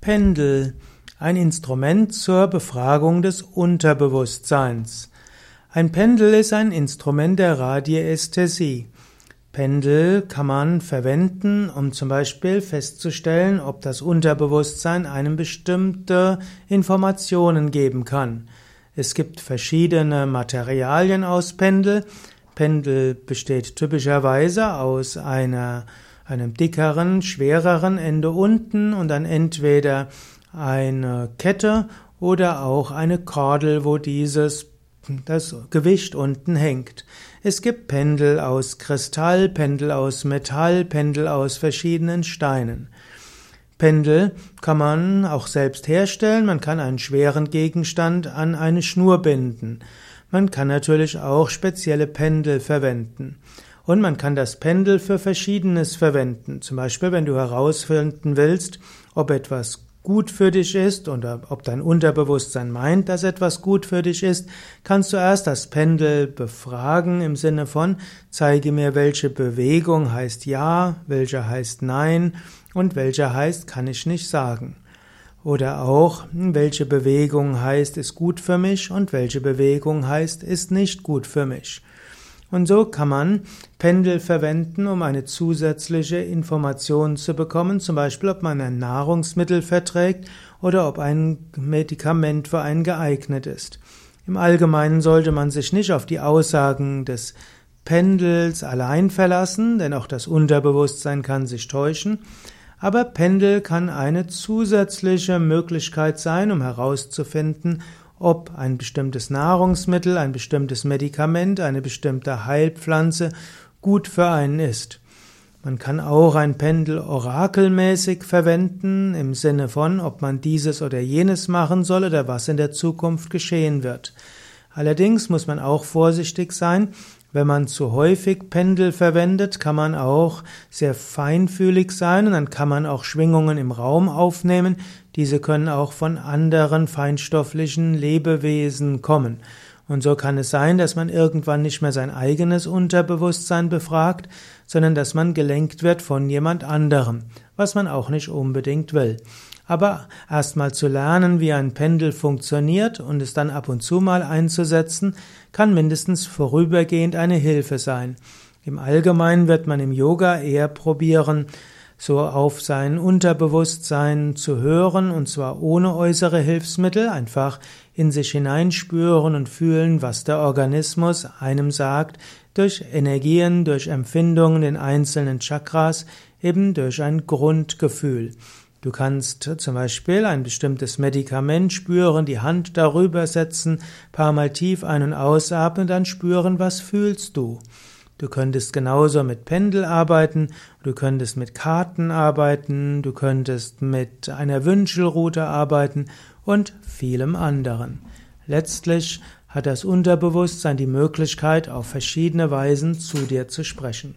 Pendel, ein Instrument zur Befragung des Unterbewusstseins. Ein Pendel ist ein Instrument der Radiästhesie. Pendel kann man verwenden, um zum Beispiel festzustellen, ob das Unterbewusstsein einem bestimmte Informationen geben kann. Es gibt verschiedene Materialien aus Pendel. Pendel besteht typischerweise aus einer einem dickeren, schwereren Ende unten und dann entweder eine Kette oder auch eine Kordel, wo dieses das Gewicht unten hängt. Es gibt Pendel aus Kristall, Pendel aus Metall, Pendel aus verschiedenen Steinen. Pendel kann man auch selbst herstellen, man kann einen schweren Gegenstand an eine Schnur binden. Man kann natürlich auch spezielle Pendel verwenden. Und man kann das Pendel für Verschiedenes verwenden. Zum Beispiel, wenn du herausfinden willst, ob etwas gut für dich ist oder ob dein Unterbewusstsein meint, dass etwas gut für dich ist, kannst du erst das Pendel befragen im Sinne von, zeige mir, welche Bewegung heißt ja, welche heißt nein und welche heißt kann ich nicht sagen. Oder auch, welche Bewegung heißt ist gut für mich und welche Bewegung heißt ist nicht gut für mich. Und so kann man Pendel verwenden, um eine zusätzliche Information zu bekommen, zum Beispiel ob man ein Nahrungsmittel verträgt oder ob ein Medikament für einen geeignet ist. Im Allgemeinen sollte man sich nicht auf die Aussagen des Pendels allein verlassen, denn auch das Unterbewusstsein kann sich täuschen. Aber Pendel kann eine zusätzliche Möglichkeit sein, um herauszufinden, ob ein bestimmtes Nahrungsmittel, ein bestimmtes Medikament, eine bestimmte Heilpflanze gut für einen ist. Man kann auch ein Pendel orakelmäßig verwenden, im Sinne von, ob man dieses oder jenes machen soll oder was in der Zukunft geschehen wird. Allerdings muss man auch vorsichtig sein, wenn man zu häufig Pendel verwendet, kann man auch sehr feinfühlig sein und dann kann man auch Schwingungen im Raum aufnehmen. Diese können auch von anderen feinstofflichen Lebewesen kommen. Und so kann es sein, dass man irgendwann nicht mehr sein eigenes Unterbewusstsein befragt, sondern dass man gelenkt wird von jemand anderem, was man auch nicht unbedingt will. Aber erstmal zu lernen, wie ein Pendel funktioniert und es dann ab und zu mal einzusetzen, kann mindestens vorübergehend eine Hilfe sein. Im Allgemeinen wird man im Yoga eher probieren, so auf sein Unterbewusstsein zu hören, und zwar ohne äußere Hilfsmittel, einfach in sich hineinspüren und fühlen, was der Organismus einem sagt, durch Energien, durch Empfindungen in einzelnen Chakras, eben durch ein Grundgefühl. Du kannst zum Beispiel ein bestimmtes Medikament spüren, die Hand darüber setzen, paar Mal tief ein- und ausatmen, dann spüren, was fühlst du. Du könntest genauso mit Pendel arbeiten, du könntest mit Karten arbeiten, du könntest mit einer Wünschelroute arbeiten und vielem anderen. Letztlich hat das Unterbewusstsein die Möglichkeit, auf verschiedene Weisen zu dir zu sprechen.